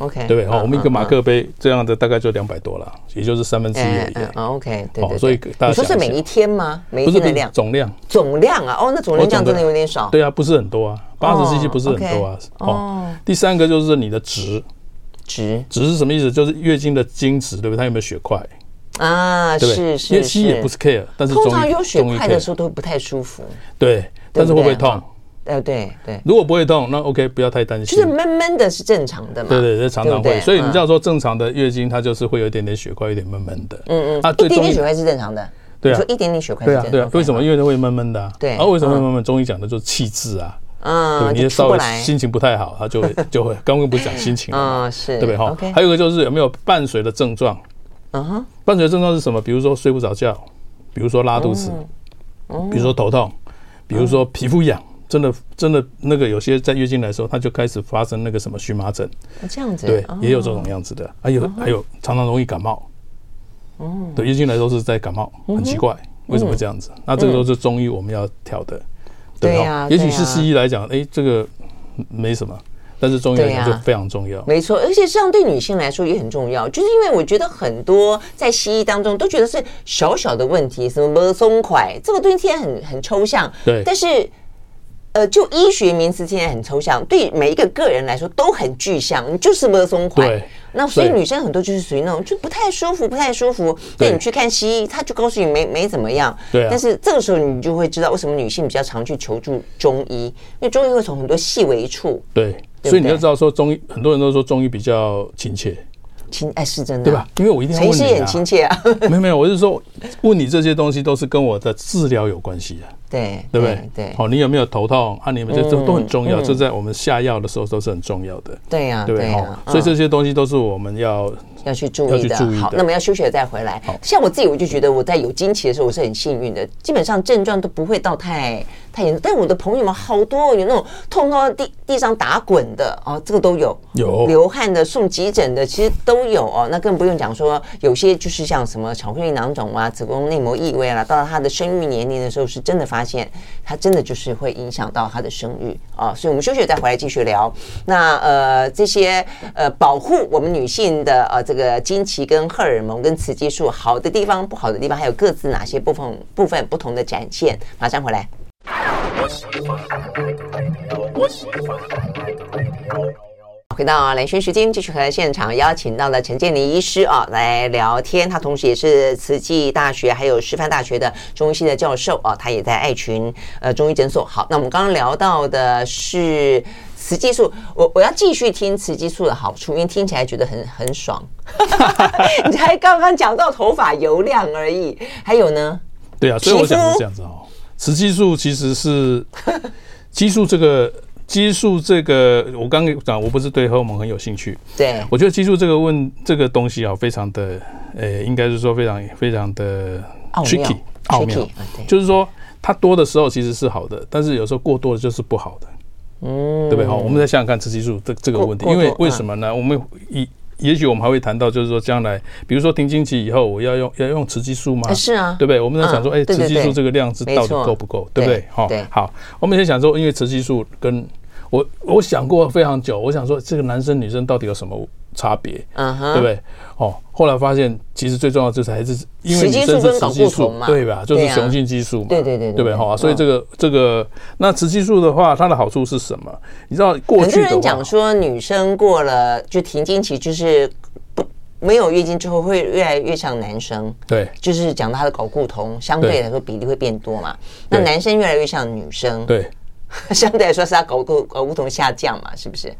B: OK，对不对？好，我们一个马克杯这样的大概就两百多了，也就是三分之一而已。
A: OK，对对。
B: 所以
A: 你说是每一天吗？每一天的量？
B: 总量？
A: 总量啊？哦，那总量这样真的有点少。
B: 对啊，不是很多啊，八十 CC 不是很多啊。哦。第三个就是你的值，值值是什么意思？就是月经的经值，对不对？它有没有血块？
A: 啊，是是，
B: 因为西也不是 care，但是
A: 通常有血块的时候都不太舒服。
B: 对，但是会不会痛？
A: 呃，对对。
B: 如果不会痛，那 OK，不要太担心。
A: 就是闷闷的是正常的嘛。
B: 对对，这常常会。所以你知道说正常的月经，它就是会有一点点血块，有点闷闷的。
A: 嗯嗯。啊，一点点血块是正常的。对啊。说一点点血块。
B: 对啊对啊。为什么？因为它会闷闷的。
A: 对。
B: 啊，为什么会闷闷？中医讲的就是气滞啊。
A: 嗯。
B: 你稍微心情不太好，它就会 就会。刚刚不是讲心情
A: 啊？是。
B: 对不对哈？还有一个就是有没有伴随的症状？嗯哼。伴随的症状是什么？比如说睡不着觉，比如说拉肚子，比如说头痛，比如说皮肤痒。真的，真的那个有些在月经来的时候，他就开始发生那个什么荨麻疹，
A: 这样子，
B: 对，也有这种样子的。还有还有，常常容易感冒。哦，对，月经来都是在感冒，很奇怪，为什么会这样子？那这个都是中医我们要调的。对呀，也许是西医来讲，哎，这个没什么，但是中医来讲就非常重要。
A: 没错，而且这样对女性来说也很重要，就是因为我觉得很多在西医当中都觉得是小小的问题，什么没松快，这个东西听起来很很抽象。
B: 对，
A: 但是。呃，就医学名词现在很抽象，对每一个个人来说都很具象，你就是没松快。对，那所以女生很多就是属于那种就不太舒服，不太舒服。对，你去看西医，他就告诉你没没怎么样。
B: 对。
A: 但是这个时候你就会知道为什么女性比较常去求助中医，因为中医会从很多细微处。
B: 对。所以你就知道说中医，很多人都说中医比较亲切。
A: 亲，哎，是真的，
B: 对吧？因为我一定要问你啊。
A: 陈医师也很亲切啊。
B: 没有没有，我是说问你这些东西都是跟我的治疗有关系的。
A: 对，
B: 对不对？对，好，你有没有头痛啊？你们这都都很重要，这在我们下药的时候都是很重要的。
A: 对呀，
B: 对不对？所以这些东西都是我们要
A: 要去注意的。好，那么要休息了再回来。像我自己，我就觉得我在有经期的时候，我是很幸运的，基本上症状都不会到太太严重。但我的朋友们好多有那种痛到地地上打滚的哦，这个都有，
B: 有
A: 流汗的、送急诊的，其实都有哦。那更不用讲说，有些就是像什么巧克力囊肿啊、子宫内膜异位啊，到了他的生育年龄的时候，是真的发现他。真的就是会影响到她的生育啊，所以我们休息再回来继续聊。那呃，这些呃保护我们女性的呃这个经期跟荷尔蒙跟雌激素好的地方、不好的地方，还有各自哪些部分部分不同的展现？马上回来。回到兰萱时间，继续和现场邀请到了陈建林医师啊来聊天。他同时也是慈济大学还有师范大学的中医系的教授啊，他也在爱群呃中医诊所。好，那我们刚刚聊到的是雌激素，我 我要继续听雌激素的好处，因为听起来觉得很很爽。你 才刚刚讲到头发油亮而已，还有呢？
B: 对啊，所以我想是这样子哦。雌激素其实是 激素这个。激素这个，我刚刚讲，我不是对荷尔蒙很有兴趣。
A: 对，
B: 我觉得激素这个问这个东西啊，非常的，呃，应该是说非常非常的 tricky 奥妙。就是说，它多的时候其实是好的，但是有时候过多的就是不好的。嗯，对不对？好，我们再想想看雌激素这这个问题，因为为什么呢？我们以也许我们还会谈到，就是说将来，比如说停经期以后，我要用要用雌激素吗？
A: 是啊，
B: 对不对？我们在想说，哎，雌激素这个量是到底够不够？对不对？好，好，我们先想说，因为雌激素跟我我想过非常久，我想说这个男生女生到底有什么差别？嗯哼，对不对？哦，后来发现其实最重要就是还是因为女生是雌激素嘛，对吧？就是雄性激素嘛，对对对，对不对？哈，所以这个这个那雌激素的话，它的好处是什么？你知道过去
A: 很多人讲说女生过了就停经期，就是不没有月经之后会越来越像男生，
B: 对，就是
A: 讲到他的睾固酮相对来说比例会变多嘛，那男生越来越像女生，
B: 对。
A: 相对来说是他睾固睾固酮下降嘛，是不是？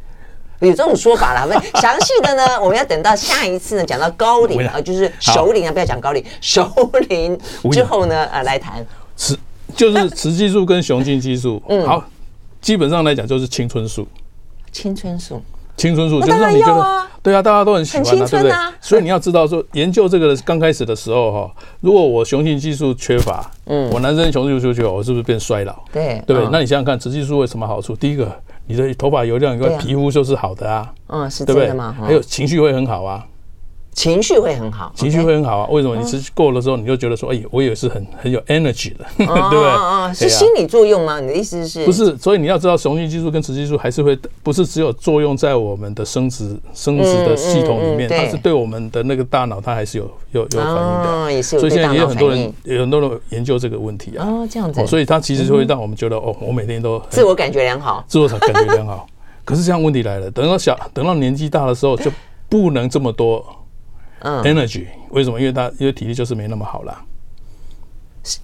A: 有这种说法啦。详细的呢，我们要等到下一次呢，讲到高龄啊，就是熟龄啊，不要讲高龄，熟龄之后呢，啊，来谈
B: 雌就是雌激素跟雄性激素。嗯，好，基本上来讲就是青春素。
A: 青春素。
B: 青春素就是让你觉得，对啊，大家都很喜欢啊，对不对？所以你要知道说，研究这个刚开始的时候哈，如果我雄性激素缺乏，嗯，我男生雄性激素缺乏，我是不是变衰老？
A: 对，
B: 对不对？那你想想看，雌激素有什么好处？第一个，你的头发油亮，你的皮肤就是好的啊，
A: 嗯，是对不对嘛？
B: 还有情绪会很好啊。
A: 情绪会很好，
B: 情绪会很好啊！为什么？你吃够了之后，你就觉得说，哎，我也是很很有 energy 的，对不对？
A: 是心理作用吗？你的意思是？
B: 不是，所以你要知道，雄性激素跟雌激素还是会不是只有作用在我们的生殖生殖的系统里面，它是对我们的那个大脑，它还是有有有反应的。
A: 也是，
B: 所以现在也有很多人有很多人研究这个问题啊。
A: 哦，这样子。
B: 所以它其实会让我们觉得，哦，我每天都
A: 自我感觉良好，
B: 自我感觉良好。可是这样问题来了，等到小等到年纪大的时候，就不能这么多。嗯，energy 为什么？因为他因为体力就是没那么好了。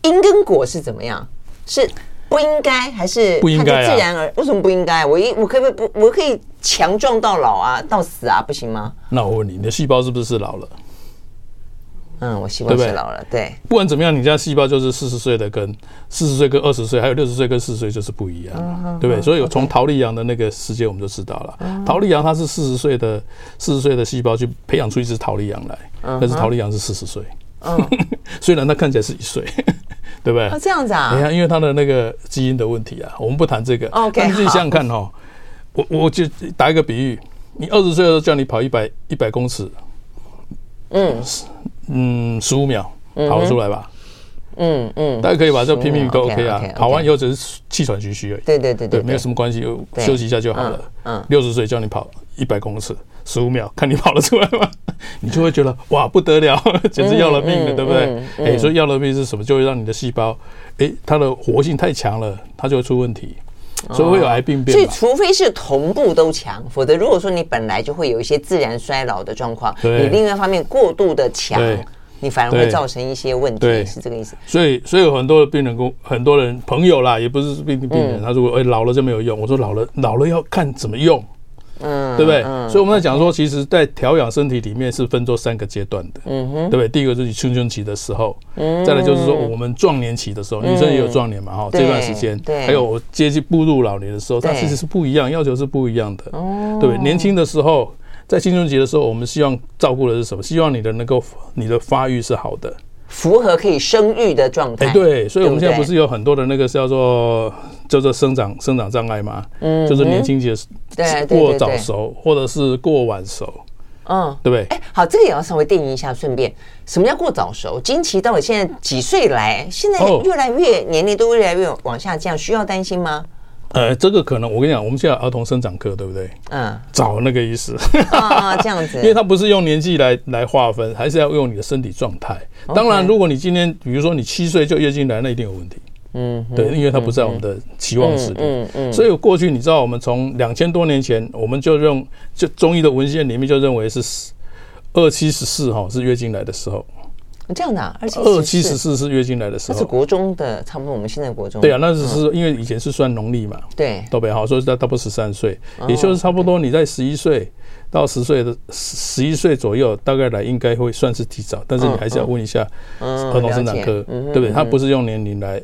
A: 因跟果是怎么样？是不应该还是
B: 不应该？
A: 自然而为什么不应该？我一我可不可以不我可以强壮到老啊，到死啊，不行吗？
B: 那我问你，你的细胞是不是老了？
A: 嗯，我细胞是老了，对，对。
B: 不管怎么样，你家细胞就是四十岁的跟四十岁跟二十岁，还有六十岁跟四十岁就是不一样，嗯、对不对？所以从陶丽阳的那个时间我们就知道了，嗯、桃莉羊它是四十岁的四十岁的细胞去培养出一只陶丽阳来，嗯、但是陶丽阳是四十岁，嗯，虽然它看起来是一岁，对不对？
A: 哦，这样子啊？
B: 你看，因为他的那个基因的问题啊，我们不谈这个。OK，你自己想想看哦，我我就打一个比喻，你二十岁的时候叫你跑一百一百公尺，嗯。嗯，十五秒跑得出来吧？嗯嗯，大家可以把这拼命都 OK 啊。跑完以后只是气喘吁吁而已。对对对对，没有什么关系，休息一下就好了。嗯，六十岁叫你跑一百公尺，十五秒，看你跑得出来吗？你就会觉得哇不得了，简直要了命了，对不对？哎，所以要了命是什么？就会让你的细胞，哎，它的活性太强了，它就会出问题。所以会有癌病变，所以
A: 除非是同步都强，否则如果说你本来就会有一些自然衰老的状况，你另外一方面过度的强，你反而会造成一些问题，是这个意思。
B: 所以，所以有很多的病人跟很多人朋友啦，也不是病病人，他说：“哎，老了就没有用。”我说：“老了，老了要看怎么用。”嗯，对不对？所以我们在讲说，其实，在调养身体里面是分作三个阶段的，嗯哼，对不对？第一个就是青春期的时候，嗯，再来就是说我们壮年期的时候，女生也有壮年嘛，哈，这段时间，对，还有接近步入老年的时候，它其实是不一样，要求是不一样的，哦，对不对？年轻的时候，在青春期的时候，我们希望照顾的是什么？希望你的能够，你的发育是好的。
A: 符合可以生育的状态。
B: 哎，对，所以我们现在不是有很多的那个叫做叫做生长生长障碍吗？嗯，就是年轻期的过早熟，或者是过晚熟，嗯，对不对？哎，
A: 好，这个也要稍微定义一下。顺便，什么叫过早熟？经期到底现在几岁来？现在越来越年龄都越来越往下降，需要担心吗？
B: 呃，这个可能我跟你讲，我们现在儿童生长科对不对？嗯，找那个意思
A: 啊，这样子，
B: 因为它不是用年纪来来划分，还是要用你的身体状态。当然，如果你今天比如说你七岁就月经来，那一定有问题。嗯，对，因为它不在我们的期望值里。嗯嗯。所以过去你知道，我们从两千多年前，我们就用就中医的文献里面就认为是二七十四哈是月经来的时候。
A: 这样的、啊，而且
B: 二七十四是月经来的时候，
A: 那是国中的，差不多我们现在国中。
B: 对啊，那只是因为以前是算农历嘛，对，都北好，所以到差不多十三岁，也就是差不多你在十一岁到十岁的十一岁左右，大概来应该会算是提早，但是你还是要问一下儿童生长科，对不对？他不是用年龄来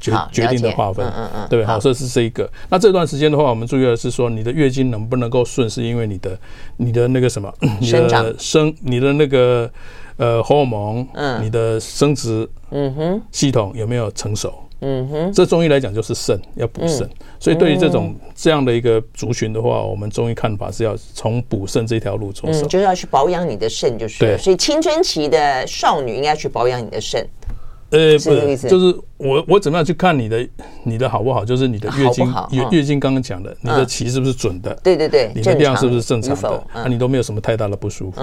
B: 决决定的划分，嗯嗯，对，好，这是这一个。那这段时间的话，我们注意的是说，你的月经能不能够顺，是因为你的你的那个什么，你的生你的那个。呃，荷尔蒙，嗯，你的生殖，嗯哼，系统有没有成熟？嗯哼，这中医来讲就是肾要补肾，所以对于这种这样的一个族群的话，我们中医看法是要从补肾这条路着手，
A: 就是要去保养你的肾，就是对。所以青春期的少女应该去保养你的肾。
B: 呃，不是，就是我我怎么样去看你的你的好不好？就是你的月经月月经刚刚讲的，你的期是不是准的？对对对，你的量是不是正常的？啊，你都没有什么太大的不舒服。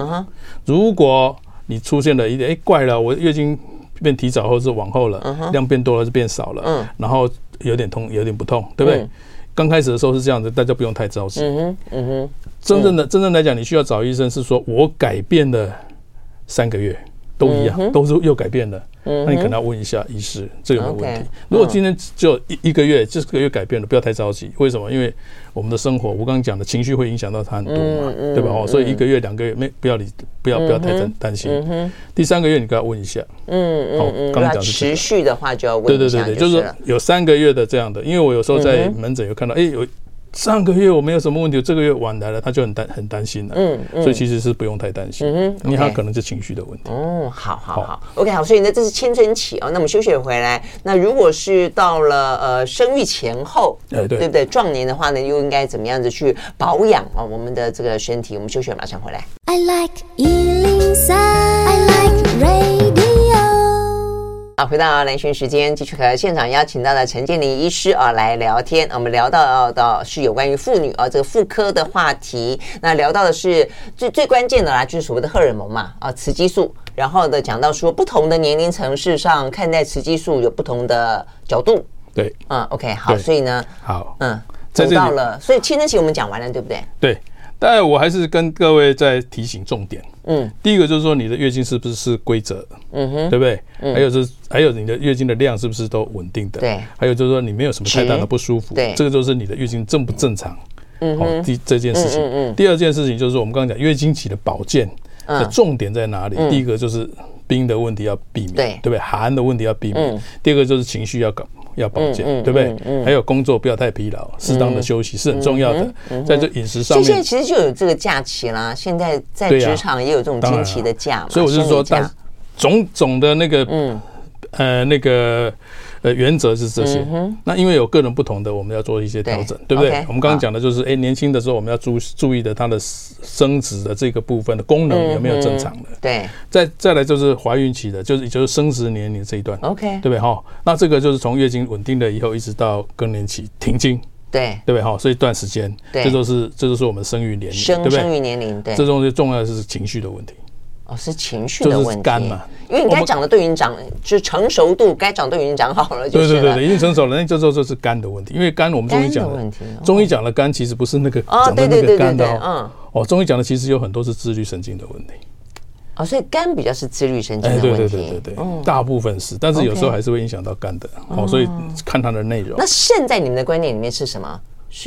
B: 如果你出现了一点，哎，怪了，我月经变提早或者是往后了，量变多了还是变少了，然后有点痛，有点不痛，对不对？刚开始的时候是这样子，大家不用太着急。嗯哼，嗯哼，真正的真正来讲，你需要找医生，是说我改变了三个月。都一样，都是又改变了。那你可能要问一下医师，这有没有问题？如果今天只有一一个月，这个月改变了，不要太着急。为什么？因为我们的生活，我刚刚讲的情绪会影响到他很多嘛，对吧？哦，所以一个月、两个月没不要理，不要不要太担担心。第三个月你跟他问一下。嗯嗯嗯。刚刚讲
A: 持续的话就要问。
B: 对对对对，就是有三个月的这样的，因为我有时候在门诊有看到，哎有。上个月我没有什么问题，这个月晚来了，他就很担很担心了。嗯，所以其实是不用太担心。嗯，因为他可能是情绪的问题。哦，好好好，OK，好。所以呢，这是青春期哦。那么休息回来，那如果是到了呃生育前后，对对不对？壮年的话呢，又应该怎么样子去保养啊我们的这个身体？我们休息，马上回来。I like 103, I like radio 啊，回到兰萱时间，继续和现场邀请到的陈建林医师啊来聊天。我们聊到的是有关于妇女啊这个妇科的话题。那聊到的是最最关键的啦，就是所谓的荷尔蒙嘛啊，雌激素。然后的讲到说，不同的年龄层次上看待雌激素有不同的角度。对，
A: 嗯，OK，好，所以呢，
B: 好，
A: 嗯，走到了，所以青春期我们讲完了，对不对？
B: 对。但我还是跟各位再提醒重点。嗯，第一个就是说你的月经是不是是规则？嗯哼，对不对？还有就是还有你的月经的量是不是都稳定的？对。还有就是说你没有什么太大的不舒服？对，这个就是你的月经正不正常？嗯，好，第这件事情。嗯嗯。第二件事情就是我们刚刚讲月经期的保健的重点在哪里？第一个就是冰的问题要避免，对，对不对？寒的问题要避免。第二个就是情绪要搞。要保健，对不对？还有工作不要太疲劳，适当的休息是很重要的。在这饮食上面，
A: 现在其实就有这个假期啦。现在在职场也有这种经期的假嘛。
B: 所以我是说，但总总的那个，呃，那个。呃，原则是这些。那因为有个人不同的，我们要做一些调整，对不对？我们刚刚讲的就是，哎，年轻的时候我们要注注意的，它的生殖的这个部分的功能有没有正常的？对。再再来就是怀孕期的，就是也就是生殖年龄这一段，OK，对不对？哈，那这个就是从月经稳定了以后，一直到更年期停经，对，对不对？哈，这一段时间，这都是这都是我们生育年龄，对不对？
A: 生育年龄，对。
B: 这种最重要的是情绪的问题。
A: 哦，是情绪的问题，因为你该长的都已经长，就是成熟度该长都已经长好了，就是。对对对，
B: 已经成熟了，那这时候就是肝的问题。因为肝，我们中医讲的，中医讲的肝其实不是那个讲的那个肝的哦。哦，中医讲的其实有很多是自律神经的问题。
A: 哦，所以肝比较是自律神经的问题。对对对对对，
B: 大部分是，但是有时候还是会影响到肝的。哦，所以看它的内容。
A: 那现在你们的观念里面是什么？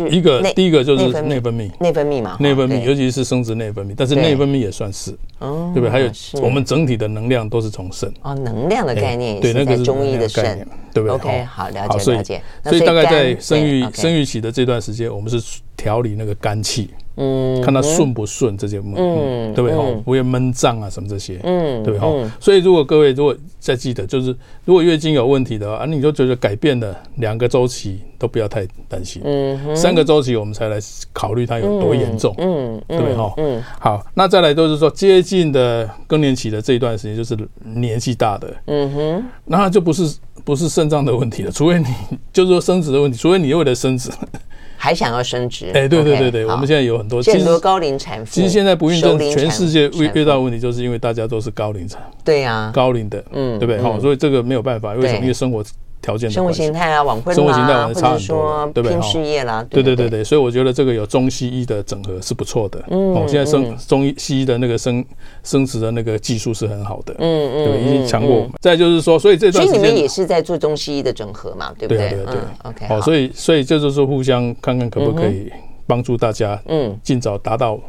B: 一个第一个就是内分泌，
A: 内分泌嘛，
B: 内分泌，尤其是生殖内分泌，但是内分泌也算是，对不对？还有我们整体的能量都是从肾。哦，
A: 能量的概念也是在中医的肾，对不对？OK，好，了解了解。
B: 所以大概在生育生育期的这段时间，我们是调理那个肝气。嗯，看他顺不顺这些，嗯，对不对？哈，不会闷胀啊什么这些，嗯，对不对？哈，所以如果各位如果再记得，就是如果月经有问题的话，啊，你就觉得改变了两个周期都不要太担心，嗯，三个周期我们才来考虑它有多严重，嗯，对不对？哈，嗯，好，那再来就是说接近的更年期的这一段时间，就是年纪大的，嗯哼，那就不是不是肾脏的问题了，除非你就是说生殖的问题，除非你为了生殖。
A: 还想要升职？
B: 哎，对对对对，我们现在有很多，
A: 很多高龄产妇。
B: 其实现在不孕症，全世界遇遇到问题，就是因为大家都是高龄产。
A: 对呀，
B: 高龄的，嗯，对不对？好，所以这个没有办法，为什么？因为生活。条件、
A: 生活形态啊，晚婚，
B: 生活形态晚差很多，对不对？
A: 拼事业啦，
B: 对对对对，所以我觉得这个有中西医的整合是不错的。嗯，哦，现在生中医西医的那个生生殖的那个技术是很好的。嗯嗯，对，已经强过我们。再就是说，所以这段时间，
A: 所以你们也是在做中西医的整合嘛，对不对？
B: 对对对。OK，好，所以所以这就是说，互相看看可不可以帮助大家，嗯，尽早达到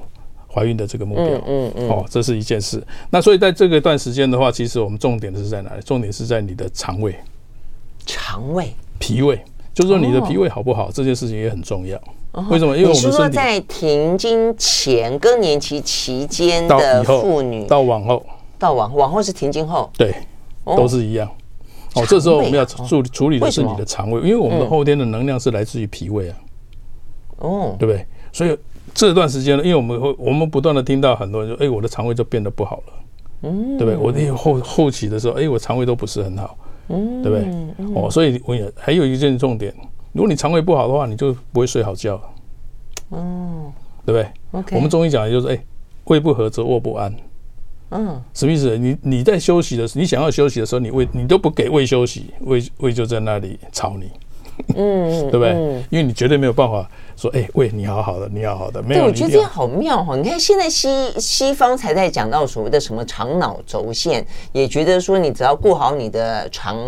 B: 怀孕的这个目标。嗯嗯，哦，这是一件事。那所以在这个段时间的话，其实我们重点是在哪里？重点是在你的肠胃。
A: 肠胃、
B: 脾胃，就是说你的脾胃好不好，这件事情也很重要。为什么？因为我们说
A: 在停经前、更年期期间的妇女，
B: 到往后，
A: 到往往后是停经后，
B: 对，都是一样。哦，这时候我们要处处理的是你的肠胃，因为我们的后天的能量是来自于脾胃啊。哦，对不对？所以这段时间呢，因为我们会我们不断的听到很多人说，哎，我的肠胃就变得不好了，嗯，对不对？我那后后期的时候，哎，我肠胃都不是很好。嗯，对不对？哦，所以我也还有一件重点，如果你肠胃不好的话，你就不会睡好觉。哦，对不对？OK，我们中医讲的就是，哎，胃不和则卧不安。嗯，什么意思？你你在休息的时候，你想要休息的时候，你胃你都不给胃休息，胃胃就在那里吵你。嗯，对不对？因为你绝对没有办法。说哎，喂，你好好的，你好好的，没有。对，我觉得这样好妙哈！你看现在西西方才在讲到所谓的什么肠脑轴线，也觉得说你只要顾好你的肠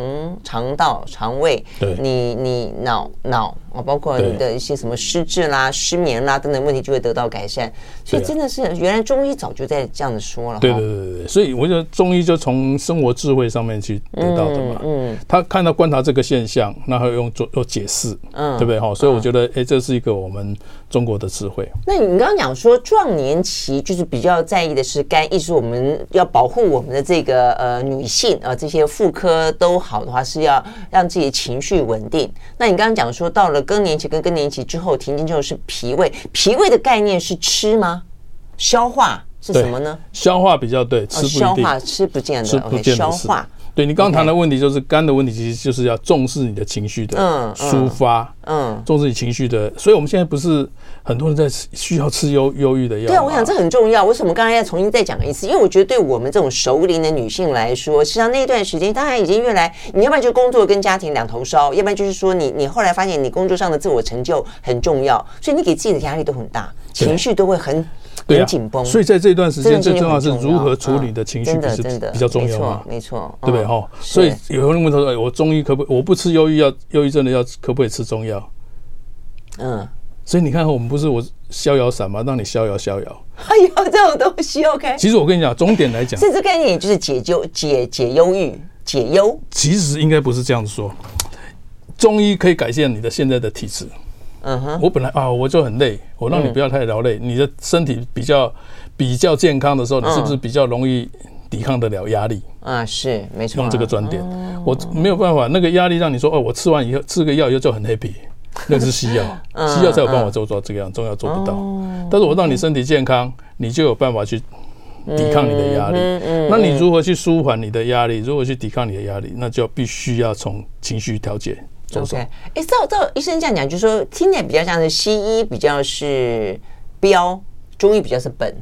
B: 肠道、肠胃，对，你你脑脑啊，包括你的一些什么失智啦、失眠啦等等问题就会得到改善。所以真的是原来中医早就在这样子说了。对对对对，所以我觉得中医就从生活智慧上面去得到的嘛。嗯，他看到观察这个现象，然后用做做解释，嗯，对不对哈？所以我觉得哎，这是一个。我们中国的智慧。那你刚刚讲说壮年期就是比较在意的是肝，意思我们要保护我们的这个呃女性啊，这些妇科都好的话，是要让自己情绪稳定。那你刚刚讲说到了更年期跟更年期之后停经之后是脾胃，脾胃的概念是吃吗？消化是什么呢？消化比较对，吃不消化吃不见得，OK，消化。对你刚刚谈的问题，就是肝的问题，其实就是要重视你的情绪的抒发，嗯，重视你情绪的。所以我们现在不是很多人在需要吃忧忧郁的药。
A: 对啊，我想这很重要。为什么刚才要重新再讲一次？因为我觉得对我们这种熟龄的女性来说，实际上那段时间当然已经越来，你要不然就工作跟家庭两头烧，要不然就是说你你后来发现你工作上的自我成就很重要，所以你给自己的压力都很大，情绪都会很。很紧绷，
B: 所以在这段时间最重要是如何处理的情绪，不是比较重要吗？
A: 没错，
B: 对不对哈？所以有人问他说：“我中医可不？我不吃忧郁药，忧郁症的药可不可以吃中药？”嗯，所以你看，我们不是我逍遥散吗？让你逍遥逍遥。
A: 哎呦，这种东西 OK。
B: 其实我跟你讲，终点来讲，
A: 甚至概念就是解忧、解解忧郁、解忧。
B: 其实应该不是这样子说，中医可以改善你的现在的体质。嗯哼，我本来啊，我就很累，我让你不要太劳累，你的身体比较比较健康的时候，你是不是比较容易抵抗得了压力？
A: 啊，是没错。
B: 用这个专点，我没有办法，那个压力让你说哦，我吃完以后吃个药以后就很 happy，那是西药，西药才有办法做做这个样，中药做不到。但是我让你身体健康，你就有办法去抵抗你的压力。那你如何去舒缓你的压力？如何去抵抗你的压力？那就必须要从情绪调节。
A: OK，哎，照照医生这样讲，就是说听起来比较像是西医比较是标，中医比较是本。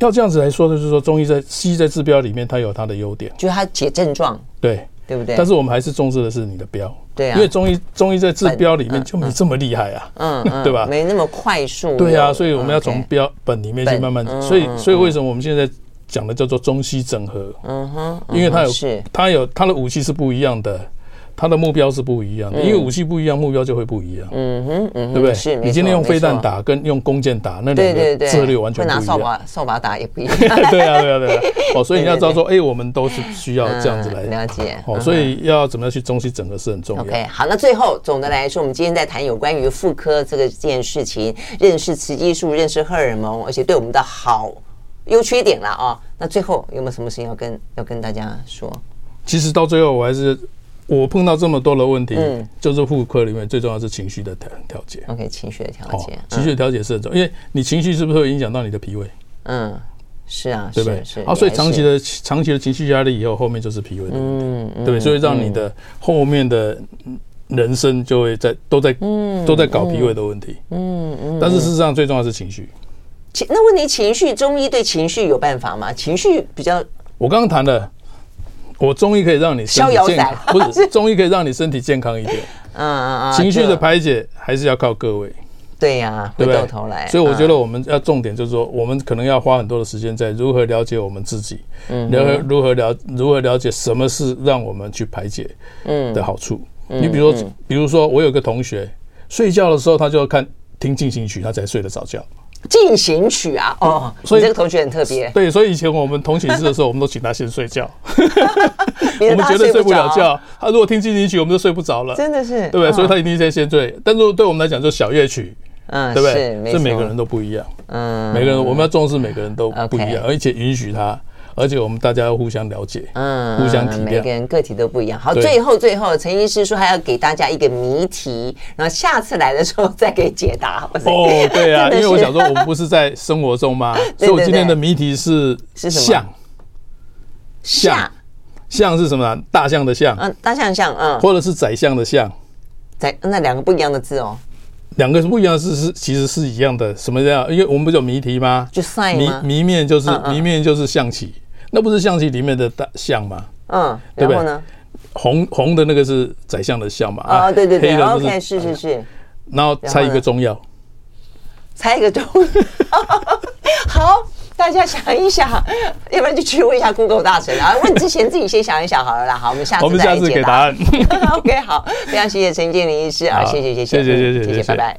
B: 要这样子来说，就是说中医在西医在治标里面，它有它的优点，
A: 就是它解症状，
B: 对
A: 对不对？
B: 但是我们还是重视的是你的标，
A: 对啊，
B: 因为中医中医在治标里面就没这么厉害啊，嗯，对吧？
A: 没那么快速，
B: 对啊，所以我们要从标本里面去慢慢，所以所以为什么我们现在讲的叫做中西整合？嗯哼，因为它有它有它的武器是不一样的。它的目标是不一样的，因为武器不一样，目标就会不一样。嗯哼，嗯哼，对不对？是，你今天用飞弹打跟用弓箭打，那两个策略完全不一样。会拿扫把 扫把打也不一样。对啊，对啊，对啊。哦，所以你要知道说，哎，我们都是需要这样子来
A: 了解。
B: 哦，所以要怎么样去中西整合是很重要。
A: OK，好，那最后总的来说，我们今天在谈有关于妇科这个件事情，认识雌激素，认识荷尔蒙，而且对我们的好优缺点了啊。那最后有没有什么事情要跟要跟大家说？
B: 其实到最后我还是。我碰到这么多的问题，嗯，就是妇科里面最重要是情绪的调调节。
A: OK，情绪的调节，
B: 情绪的调节是很重要，因为你情绪是不是会影响到你的脾胃？
A: 嗯，是啊，
B: 对不对？是啊，所以长期的长期的情绪压力以后，后面就是脾胃的问题，对不对？所以让你的后面的人生就会在都在都在搞脾胃的问题。嗯嗯。但是事实上，最重要是情绪。
A: 情那问题，情绪中医对情绪有办法吗？情绪比较，
B: 我刚刚谈的。我中医可以让你身体健康，不是 中医可以让你身体健康一点。嗯嗯嗯，情绪的排解还是要靠各位。
A: 对呀，回过头来，
B: 所以我觉得我们要重点就是说，我们可能要花很多的时间在如何了解我们自己，嗯，如何如何了如何了解什么是让我们去排解，嗯的好处。你比如说，比如说我有个同学睡觉的时候，他就要看听进行曲，他才睡得着觉。
A: 进行曲啊，哦，所以这个同学很特别。
B: 对，所以以前我们同寝室的时候，我们都请他先睡觉，我们绝对睡不了觉。他如果听进行曲，我们就睡不着了。
A: 真的是，
B: 对不对？所以他一定先先睡。但是对我们来讲，就小夜曲，嗯，对不对？是，每个人都不一样，嗯，每个人我们要重视每个人都不一样，而且允许他。而且我们大家要互相了解，嗯，互相体谅，
A: 每个人个体都不一样。好，最后最后，陈医师说还要给大家一个谜题，然后下次来的时候再给解答。
B: 哦，对啊，因为我想说，我们不是在生活中吗？所以我今天的谜题是是什么？象，象，象是什么？大象的象，
A: 嗯，大象象，嗯，
B: 或者是宰相的相，
A: 宰那两个不一样的字哦。
B: 两个是不一样的字，是其实是一样的。什么样？因为我们不是有谜题吗？
A: 就赛吗？
B: 谜谜面就是谜面就是象棋。那不是象棋里面的大象吗？嗯，对不对？红红的那个是宰相的相嘛？
A: 啊，对对对，OK，是是是。
B: 然后猜一个中药，
A: 猜一个中药。好，大家想一想，要不然就去问一下 Google 大神啊。问之前自己先想一想好了啦。好，我们下次再来解答。OK，好，非常谢谢陈建林医师啊，谢谢谢谢谢谢谢谢，拜拜。